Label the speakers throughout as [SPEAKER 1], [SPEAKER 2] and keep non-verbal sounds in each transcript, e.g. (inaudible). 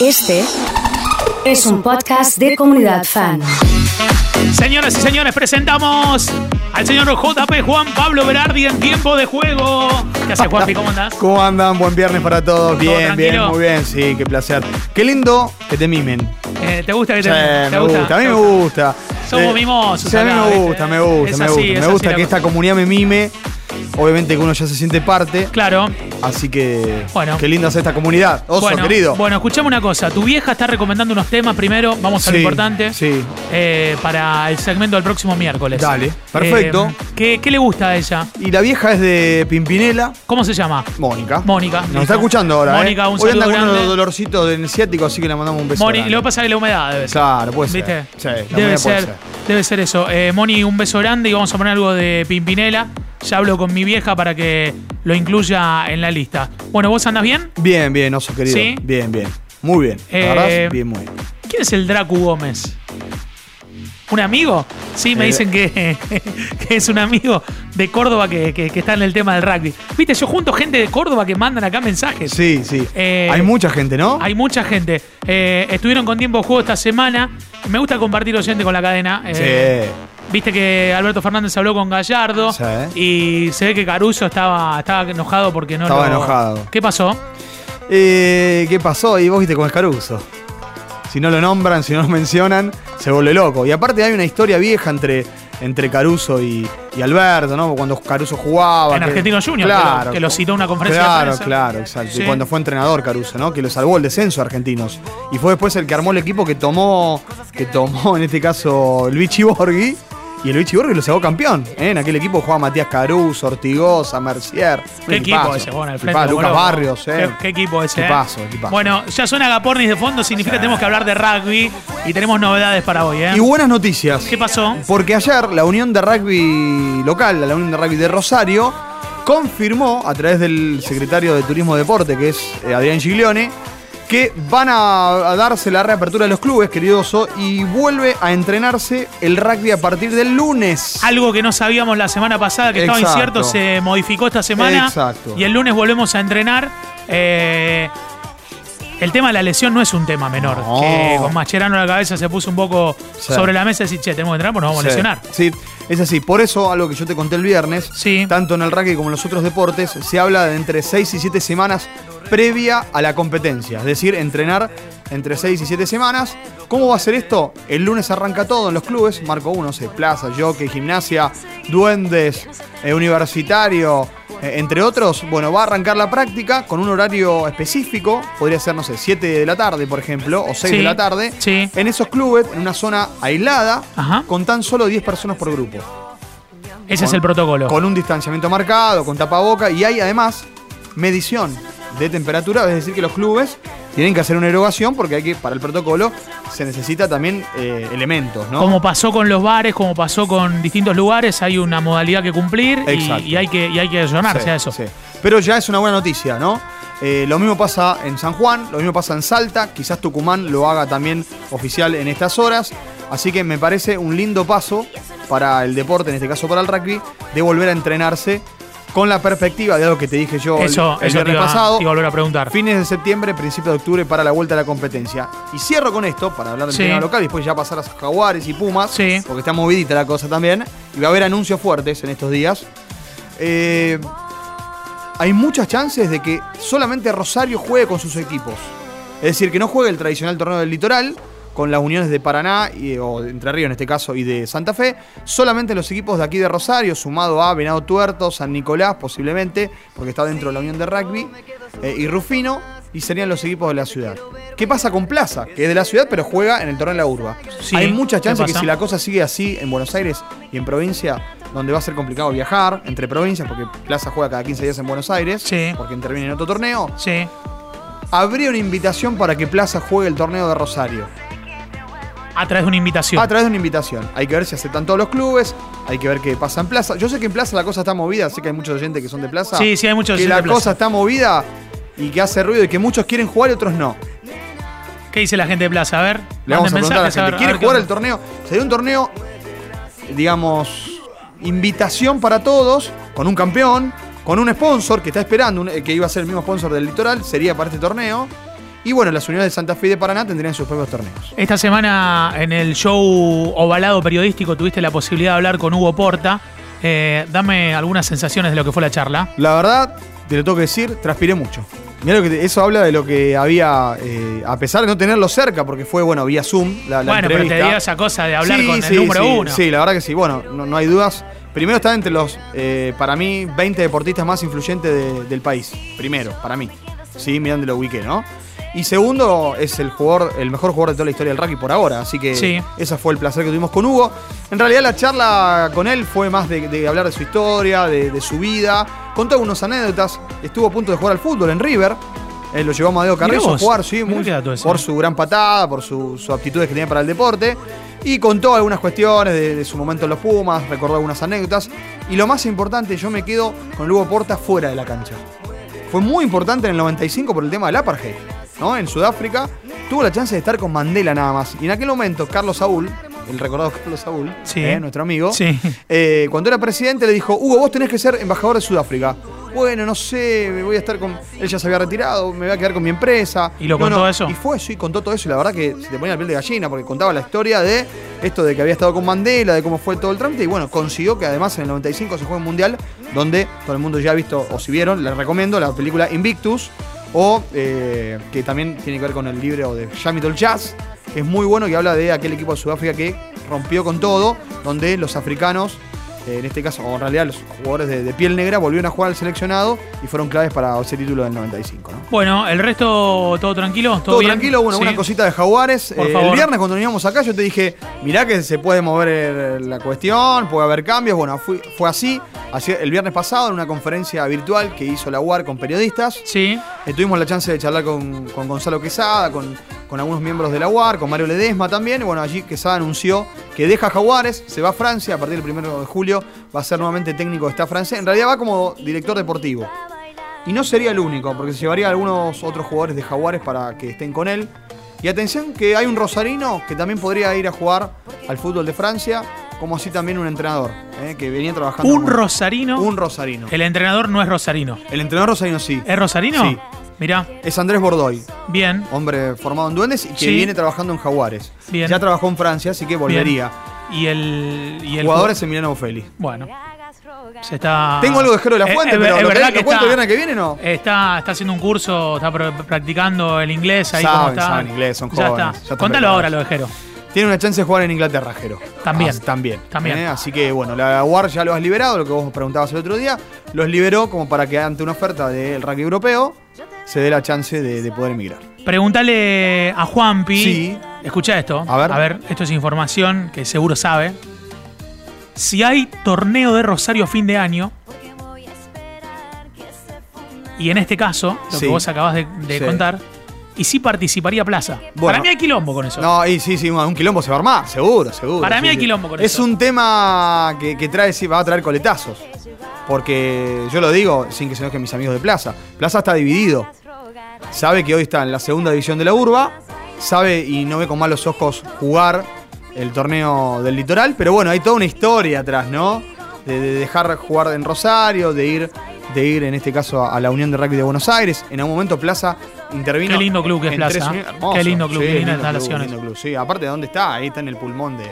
[SPEAKER 1] Este es un podcast de comunidad fan.
[SPEAKER 2] Señoras y señores, presentamos al señor JP Juan Pablo Berardi en tiempo de juego. ¿Qué haces, Juanpi? ¿Cómo andás? (laughs)
[SPEAKER 3] ¿Cómo andan? Buen viernes para todos. Bien, bien, muy bien. Sí, qué placer. Qué lindo que te mimen.
[SPEAKER 2] Eh, ¿Te gusta que te,
[SPEAKER 3] Sí,
[SPEAKER 2] te
[SPEAKER 3] me gusta? A mí me gusta.
[SPEAKER 2] Somos
[SPEAKER 3] Eh,
[SPEAKER 2] mimosos
[SPEAKER 3] Sí, a mí me gusta, me gusta,
[SPEAKER 2] Es
[SPEAKER 3] me
[SPEAKER 2] así,
[SPEAKER 3] gusta. Me gusta que
[SPEAKER 2] cosa.
[SPEAKER 3] esta comunidad me mime. Obviamente que uno ya se siente parte.
[SPEAKER 2] Claro.
[SPEAKER 3] Así que
[SPEAKER 2] Bueno.
[SPEAKER 3] qué lindo es esta comunidad. Oso,
[SPEAKER 2] bueno,
[SPEAKER 3] querido.
[SPEAKER 2] Bueno, escuchame una cosa. Tu vieja está recomendando unos temas primero. Vamos a lo
[SPEAKER 3] Sí,
[SPEAKER 2] importante.
[SPEAKER 3] Sí.
[SPEAKER 2] eh, para el segmento del próximo miércoles.
[SPEAKER 3] Dale, perfecto.
[SPEAKER 2] Eh, ¿qué, qué le gusta a ella?
[SPEAKER 3] Y la vieja es de Pimpinela.
[SPEAKER 2] ¿Cómo se llama?
[SPEAKER 3] Mónica.
[SPEAKER 2] Mónica.
[SPEAKER 3] Nos está escuchando ahora.
[SPEAKER 2] Mónica,
[SPEAKER 3] ¿eh?
[SPEAKER 2] un
[SPEAKER 3] Hoy anda con
[SPEAKER 2] grande.
[SPEAKER 3] unos dolorcitos del ciático, así que le mandamos un beso.
[SPEAKER 2] Moni,
[SPEAKER 3] grande.
[SPEAKER 2] lo que pasa es que la humedad debe ser.
[SPEAKER 3] Claro, puede ser.
[SPEAKER 2] ¿Viste?
[SPEAKER 3] Sí, la
[SPEAKER 2] debe
[SPEAKER 3] puede
[SPEAKER 2] ser, debe ser eso. Eh, Moni, un beso grande y vamos a poner algo de Pimpinela. Ya hablo con mi vieja para que lo incluya en la lista. Bueno, ¿vos andás bien?
[SPEAKER 3] Bien, bien, oso querido.
[SPEAKER 2] ¿Sí?
[SPEAKER 3] Bien, bien. Muy bien.
[SPEAKER 2] Eh,
[SPEAKER 3] bien, muy bien.
[SPEAKER 2] ¿Quién es el Dracu Gómez? ¿Un amigo? Sí, me
[SPEAKER 3] Eh,
[SPEAKER 2] dicen que, (laughs) que es un amigo de Córdoba que, que- que está en el tema del rugby. Viste, yo junto gente de Córdoba que mandan acá mensajes.
[SPEAKER 3] Sí, sí.
[SPEAKER 2] Eh,
[SPEAKER 3] Hay mucha gente, ¿no?
[SPEAKER 2] Hay mucha gente. Eh, estuvieron con tiempo de juego esta semana. Me gusta compartir oyente con la cadena.
[SPEAKER 3] Sí.
[SPEAKER 2] Viste que Alberto Fernández habló con Gallardo
[SPEAKER 3] Sí.
[SPEAKER 2] y se ve que Caruso estaba, estaba enojado porque no
[SPEAKER 3] Estaba
[SPEAKER 2] lo-
[SPEAKER 3] enojado.
[SPEAKER 2] ¿Qué pasó?
[SPEAKER 3] Eh, ¿Qué pasó? Y vos viste con Escaruso. Si no lo nombran, si no lo mencionan, se vuelve loco. Y aparte hay una historia vieja entre, entre Caruso y, y Alberto, ¿no? Cuando Caruso jugaba.
[SPEAKER 2] En
[SPEAKER 3] que-
[SPEAKER 2] Argentino Junior,
[SPEAKER 3] claro,
[SPEAKER 2] que lo- que lo citó en una conferencia de
[SPEAKER 3] Claro,
[SPEAKER 2] prensa.
[SPEAKER 3] claro, exacto.
[SPEAKER 2] Sí.
[SPEAKER 3] Y cuando fue entrenador Caruso, ¿no? Que lo salvó el descenso a argentinos. Y fue después el que armó el equipo que tomó, que tomó en este caso Luigi Borghi. Y el Luigi Borghi lo sacó campeón. ¿eh? En aquel equipo jugaba Matías Caruso, Ortigosa, Mercier.
[SPEAKER 2] ¿Qué equipo ese? Bueno, al frente.
[SPEAKER 3] Lucas. Barrios, ¿eh?
[SPEAKER 2] ¿Qué, qué equipo ese? eh?
[SPEAKER 3] Equipazo, equipazo.
[SPEAKER 2] Bueno, ya suena Gapornis de fondo, significa que tenemos que hablar de rugby y tenemos novedades para hoy, ¿eh?
[SPEAKER 3] Y buenas noticias.
[SPEAKER 2] ¿Qué pasó?
[SPEAKER 3] Porque ayer la Unión de Rugby local, la Unión de Rugby de Rosario, confirmó a través del secretario de Turismo y Deporte, que es Adrián Giglione, que van a, a darse la reapertura de los clubes, querido Oso, y vuelve a entrenarse el rugby a partir del lunes.
[SPEAKER 2] Algo que no sabíamos la semana pasada, que estaba incierto, se modificó esta semana.
[SPEAKER 3] Exacto.
[SPEAKER 2] Y el lunes volvemos a entrenar. Eh, el tema de la lesión no es un tema menor.
[SPEAKER 3] No.
[SPEAKER 2] Que con Mascherano en la cabeza se puso un poco
[SPEAKER 3] Sí.
[SPEAKER 2] sobre la mesa y decir, che, tenemos que entrenar, pues nos vamos a lesionar.
[SPEAKER 3] Sí, es así. Por eso, algo que yo te conté el viernes,
[SPEAKER 2] Sí.
[SPEAKER 3] tanto en el rugby como en los otros deportes, se habla de entre 6 y 7 semanas previa a la competencia. Es decir, entrenar entre 6 y 7 semanas. ¿Cómo va a ser esto? El lunes arranca todo en los clubes. Marco 1, sé, plaza, jockey, gimnasia, duendes, eh, universitario, eh, entre otros. Bueno, va a arrancar la práctica con un horario específico. Podría ser, no sé, 7 de la tarde, por ejemplo, o 6
[SPEAKER 2] Sí,
[SPEAKER 3] de la tarde.
[SPEAKER 2] sí.
[SPEAKER 3] En esos clubes, en una zona aislada,
[SPEAKER 2] Ajá.
[SPEAKER 3] con tan solo 10 personas por grupo.
[SPEAKER 2] Ese es el protocolo.
[SPEAKER 3] Con un distanciamiento marcado, con tapaboca y hay además medición de temperatura, es decir, que los clubes tienen que hacer una erogación porque hay que, para el protocolo se necesita también eh, elementos, ¿no?
[SPEAKER 2] Como pasó con los bares, como pasó con distintos lugares, hay una modalidad que cumplir y, y hay que, y hay que
[SPEAKER 3] Sí,
[SPEAKER 2] a eso.
[SPEAKER 3] sí. Pero ya es una buena noticia, ¿no? Eh, lo mismo pasa en San Juan, lo mismo pasa en Salta, quizás Tucumán lo haga también oficial en estas horas. Así que me parece un lindo paso para el deporte, en este caso para el rugby, de volver a entrenarse con la perspectiva de algo que te dije yo el-
[SPEAKER 2] Eso,
[SPEAKER 3] el,
[SPEAKER 2] eso te
[SPEAKER 3] viernes
[SPEAKER 2] iba,
[SPEAKER 3] pasado.
[SPEAKER 2] te iba a volver a preguntar.
[SPEAKER 3] Fines de septiembre, principio de octubre para la vuelta a la competencia. Y cierro con esto, para hablar del
[SPEAKER 2] Sí.
[SPEAKER 3] tema local, y después ya pasar a Jaguares y Pumas,
[SPEAKER 2] Sí.
[SPEAKER 3] porque está movidita la cosa también. Y va a haber anuncios fuertes en estos días. Eh, hay muchas chances de que solamente Rosario juegue con sus equipos. Es decir, que no juegue el tradicional torneo del litoral con las uniones de Paraná, y- o de Entre Ríos en este caso, y de Santa Fe. Solamente los equipos de aquí de Rosario, sumado a Venado Tuerto, San Nicolás posiblemente, porque está dentro de la unión de rugby, eh, y Rufino, y serían los equipos de la ciudad. ¿Qué pasa con Plaza? Que es de la ciudad, pero juega en el torneo de la urba.
[SPEAKER 2] Sí,
[SPEAKER 3] Hay muchas
[SPEAKER 2] ¿qué
[SPEAKER 3] chances que si la cosa sigue así en Buenos Aires y en provincia, donde va a ser complicado viajar entre provincias, porque Plaza juega cada 15 días en Buenos Aires,
[SPEAKER 2] Sí.
[SPEAKER 3] porque interviene en otro torneo,
[SPEAKER 2] Sí.
[SPEAKER 3] habría una invitación para que Plaza juegue el torneo de Rosario.
[SPEAKER 2] A través de una invitación.
[SPEAKER 3] A través de una invitación. Hay que ver si aceptan todos los clubes, hay que ver qué pasa en Plaza. Yo sé que en Plaza la cosa está movida, sé que hay muchos oyentes que son de Plaza.
[SPEAKER 2] Sí, sí, hay muchos
[SPEAKER 3] Que la
[SPEAKER 2] de Plaza.
[SPEAKER 3] cosa está movida y que hace ruido y que muchos quieren jugar y otros no.
[SPEAKER 2] ¿Qué dice la gente de Plaza? A ver.
[SPEAKER 3] Le vamos a preguntar a la gente.
[SPEAKER 2] ver-
[SPEAKER 3] ¿Quiere
[SPEAKER 2] ver qué
[SPEAKER 3] jugar el torneo? Sería un torneo, digamos, invitación para todos, con un campeón, con un sponsor que está esperando, un- que iba a ser el mismo sponsor del litoral, sería para este torneo. Y bueno, las unidades de Santa Fe y de Paraná tendrían sus propios torneos.
[SPEAKER 2] Esta semana en el show ovalado periodístico tuviste la posibilidad de hablar con Hugo Porta. Eh, dame algunas sensaciones de lo que fue la charla.
[SPEAKER 3] La verdad, te lo tengo que decir, transpiré mucho. Mirá lo que te- eso habla de lo que había, eh, a pesar de no tenerlo cerca, porque fue, bueno, vía Zoom, la, la
[SPEAKER 2] bueno, pero te dio esa cosa de hablar
[SPEAKER 3] Sí,
[SPEAKER 2] con
[SPEAKER 3] sí,
[SPEAKER 2] el número
[SPEAKER 3] sí,
[SPEAKER 2] uno.
[SPEAKER 3] Sí, la verdad que sí. Bueno, no, no hay dudas. Primero está entre los, eh, para mí, 20 deportistas más influyentes de- del país. Primero, para mí. Sí, mirando lo ubiqué, ¿no? Y segundo, es el jugador, el mejor jugador de toda la historia del rugby por ahora. Así que
[SPEAKER 2] Sí.
[SPEAKER 3] ese fue el placer que tuvimos con Hugo. En realidad la charla con él fue más de, de hablar de su historia, de, de su vida. Contó algunas anécdotas. Estuvo a punto de jugar al fútbol en River. Eh, lo llevó a Amadeo
[SPEAKER 2] Mirá
[SPEAKER 3] Carrizo a jugar, sí, muy- por su gran patada, por su- sus aptitudes que tenía para el deporte. Y contó algunas cuestiones de, de su momento en los Pumas, recordó algunas anécdotas. Y lo más importante, yo me quedo con Lugo Porta fuera de la cancha. Fue muy importante en el 95 por el tema del apartheid. ¿No? En Sudáfrica tuvo la chance de estar con Mandela nada más. Y en aquel momento, Carlos Saúl, el recordado Carlos Saúl,
[SPEAKER 2] Sí.
[SPEAKER 3] eh, nuestro amigo,
[SPEAKER 2] Sí.
[SPEAKER 3] eh, cuando era presidente le dijo, Hugo, vos tenés que ser embajador de Sudáfrica. Bueno, no sé, me voy a estar con... Él ya se había retirado, me voy a quedar con mi empresa.
[SPEAKER 2] ¿Y lo
[SPEAKER 3] No,
[SPEAKER 2] contó
[SPEAKER 3] no,
[SPEAKER 2] eso?
[SPEAKER 3] Y fue, sí, contó todo eso. Y la verdad que se te ponía la piel de gallina porque contaba la historia de esto de que había estado con Mandela, de cómo fue todo el trámite. Y bueno, consiguió que además en el 95 se juegue un mundial donde todo el mundo ya ha visto, o si vieron, les recomiendo la película Invictus. O eh, que también tiene que ver con el libro de Jamie Jazz, que es muy bueno, que habla de aquel equipo de Sudáfrica que rompió con todo, donde los africanos, en este caso, o en realidad los jugadores de, de piel negra, volvieron a jugar al seleccionado y fueron claves para ese título del 95. ¿no?
[SPEAKER 2] Bueno, el resto, ¿todo tranquilo? ¿Todo,
[SPEAKER 3] Todo
[SPEAKER 2] bien?
[SPEAKER 3] tranquilo, bueno,
[SPEAKER 2] Sí.
[SPEAKER 3] una cosita de Jaguares.
[SPEAKER 2] Por
[SPEAKER 3] Eh,
[SPEAKER 2] favor.
[SPEAKER 3] el viernes cuando veníamos acá yo te dije, mirá que se puede mover la cuestión, puede haber cambios. Bueno, fui- fue así. Así, El viernes pasado en una conferencia virtual que hizo la UAR con periodistas.
[SPEAKER 2] Sí.
[SPEAKER 3] Eh, tuvimos la chance de charlar con, con Gonzalo Quesada, con, con algunos miembros de la UAR, con Mario Ledesma también. Y bueno, allí Quesada anunció que deja Jaguares, se va a Francia a partir del 1 de julio, va a ser nuevamente técnico de esta francés. En realidad va como director deportivo. Y no sería el único, porque se llevaría a algunos otros jugadores de Jaguares para que estén con él. Y atención que hay un rosarino que también podría ir a jugar al fútbol de Francia, como así también un entrenador, eh, que venía trabajando.
[SPEAKER 2] Un rosarino.
[SPEAKER 3] Un rosarino.
[SPEAKER 2] El entrenador no es rosarino.
[SPEAKER 3] El entrenador rosarino sí.
[SPEAKER 2] ¿Es rosarino?
[SPEAKER 3] Sí.
[SPEAKER 2] Mirá,
[SPEAKER 3] Es Andrés Bordoy,
[SPEAKER 2] bien.
[SPEAKER 3] hombre formado en Duendes y que
[SPEAKER 2] Sí.
[SPEAKER 3] viene trabajando en Jaguares.
[SPEAKER 2] Bien.
[SPEAKER 3] Ya trabajó en Francia, así que volvería.
[SPEAKER 2] Y el. Y el
[SPEAKER 3] Jugador es Emiliano Buffelli.
[SPEAKER 2] Bueno. Se está.
[SPEAKER 3] Tengo algo de Jero de la
[SPEAKER 2] Eh,
[SPEAKER 3] Fuente,
[SPEAKER 2] es-
[SPEAKER 3] pero
[SPEAKER 2] es
[SPEAKER 3] lo,
[SPEAKER 2] verdad
[SPEAKER 3] que,
[SPEAKER 2] que
[SPEAKER 3] lo cuento el
[SPEAKER 2] está-
[SPEAKER 3] viernes que viene no.
[SPEAKER 2] Está, está haciendo un curso, está pr- practicando el inglés ahí
[SPEAKER 3] Saben,
[SPEAKER 2] como está.
[SPEAKER 3] saben inglés, son
[SPEAKER 2] ya
[SPEAKER 3] jóvenes,
[SPEAKER 2] está.
[SPEAKER 3] ya están
[SPEAKER 2] Contalo ahora lo de Jero.
[SPEAKER 3] Tiene una chance de jugar en Inglaterra, Jero.
[SPEAKER 2] También.
[SPEAKER 3] Ah, también.
[SPEAKER 2] También.
[SPEAKER 3] ¿eh? Así que bueno, la UAR ya lo has liberado, lo que vos preguntabas el otro día. Los liberó como para que ante una oferta del rugby europeo se dé la chance de, de poder emigrar.
[SPEAKER 2] Pregúntale a Juanpi.
[SPEAKER 3] Sí.
[SPEAKER 2] Escucha esto.
[SPEAKER 3] A ver.
[SPEAKER 2] A ver, esto es información que seguro sabe. Si hay torneo de Rosario a fin de año. Y en este caso, lo
[SPEAKER 3] Sí.
[SPEAKER 2] que vos acabás de, de
[SPEAKER 3] Sí.
[SPEAKER 2] contar. Y sí participaría Plaza.
[SPEAKER 3] Bueno.
[SPEAKER 2] Para mí hay quilombo con eso.
[SPEAKER 3] No, y sí, sí, un quilombo se va a armar, seguro, seguro.
[SPEAKER 2] Para
[SPEAKER 3] sí,
[SPEAKER 2] mí hay
[SPEAKER 3] sí.
[SPEAKER 2] quilombo con
[SPEAKER 3] es
[SPEAKER 2] eso.
[SPEAKER 3] un tema que, que trae, sí, va a traer coletazos. Porque yo lo digo sin que se enojen mis amigos de Plaza. Plaza está dividido. Sabe que hoy está en la segunda división de la urba. Sabe y no ve con malos ojos jugar el torneo del litoral. Pero bueno, hay toda una historia atrás, ¿no? De dejar jugar en Rosario, de ir, de ir en este caso a, a la Unión de Rugby de Buenos Aires. En algún momento Plaza intervino.
[SPEAKER 2] Qué lindo club que es Plaza,
[SPEAKER 3] tres
[SPEAKER 2] ¿eh?
[SPEAKER 3] Hermoso.
[SPEAKER 2] Qué lindo club,
[SPEAKER 3] Sí,
[SPEAKER 2] qué
[SPEAKER 3] lindo club,
[SPEAKER 2] instalaciones.
[SPEAKER 3] lindo club. Sí, aparte de dónde está, ahí está en el pulmón de,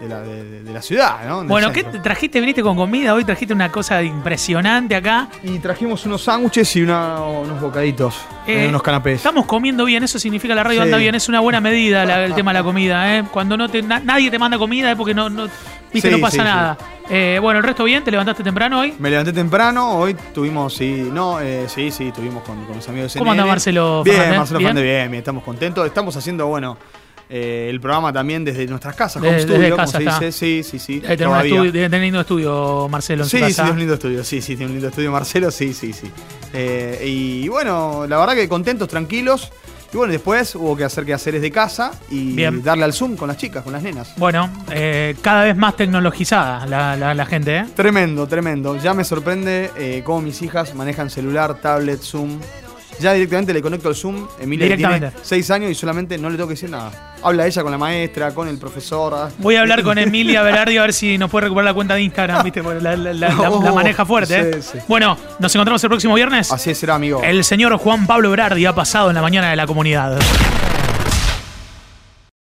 [SPEAKER 3] de la, de- de- de la ciudad,
[SPEAKER 2] Bueno, ¿qué trajiste? ¿Viniste con comida? Hoy trajiste una cosa impresionante acá.
[SPEAKER 3] Y trajimos unos sándwiches y una- unos bocaditos,
[SPEAKER 2] Eh,
[SPEAKER 3] eh, unos canapés.
[SPEAKER 2] Estamos comiendo bien, eso significa la radio
[SPEAKER 3] Sí.
[SPEAKER 2] anda bien, es una buena (laughs) medida la- el tema de la comida. ¿eh? Cuando no te, na- nadie te manda comida es porque no, no, viste,
[SPEAKER 3] Sí,
[SPEAKER 2] no pasa
[SPEAKER 3] sí,
[SPEAKER 2] nada. Eh, bueno, el resto bien, te levantaste temprano hoy.
[SPEAKER 3] Me levanté temprano, hoy tuvimos, sí, no, eh, sí, sí, tuvimos con, con los amigos de
[SPEAKER 2] ¿Cómo anda. Marcelo
[SPEAKER 3] Bien,
[SPEAKER 2] Fernández?
[SPEAKER 3] Marcelo. Fernández, bien, bien, estamos contentos. Estamos haciendo, bueno, eh, el programa también desde nuestras casas,
[SPEAKER 2] Desde-
[SPEAKER 3] home studio,
[SPEAKER 2] desde
[SPEAKER 3] como
[SPEAKER 2] casa
[SPEAKER 3] se dice. Sí, sí, sí.
[SPEAKER 2] Debe tener, estudio, debe tener lindo estudio, Marcelo, en
[SPEAKER 3] Sí,
[SPEAKER 2] su
[SPEAKER 3] sí,
[SPEAKER 2] casa.
[SPEAKER 3] tiene un lindo estudio, sí, sí, tiene un lindo estudio Marcelo, sí, sí, sí. Eh, y bueno, la verdad que contentos, tranquilos. Y bueno, después hubo que hacer quehaceres de casa y
[SPEAKER 2] Bien.
[SPEAKER 3] darle al Zoom con las chicas, con las nenas.
[SPEAKER 2] Bueno, eh, cada vez más tecnologizada la, la- la gente, ¿eh?
[SPEAKER 3] Tremendo, tremendo. Ya me sorprende eh, cómo mis hijas manejan celular, tablet, Zoom. Ya directamente le conecto el Zoom. Emilia tiene
[SPEAKER 2] Directamente.
[SPEAKER 3] 6 años y solamente no le tengo que decir nada. Habla ella con la maestra, con el profesor.
[SPEAKER 2] Voy a hablar con Emilia Berardi a ver si nos puede recuperar la cuenta de Instagram, ¿viste? Porque la, la- la- la- (laughs)
[SPEAKER 3] Oh,
[SPEAKER 2] la maneja fuerte, ¿eh?
[SPEAKER 3] sí, sí.
[SPEAKER 2] Bueno, nos encontramos el próximo viernes.
[SPEAKER 3] Así será, amigo.
[SPEAKER 2] El señor Juan Pablo Berardi ha pasado en la mañana de la comunidad.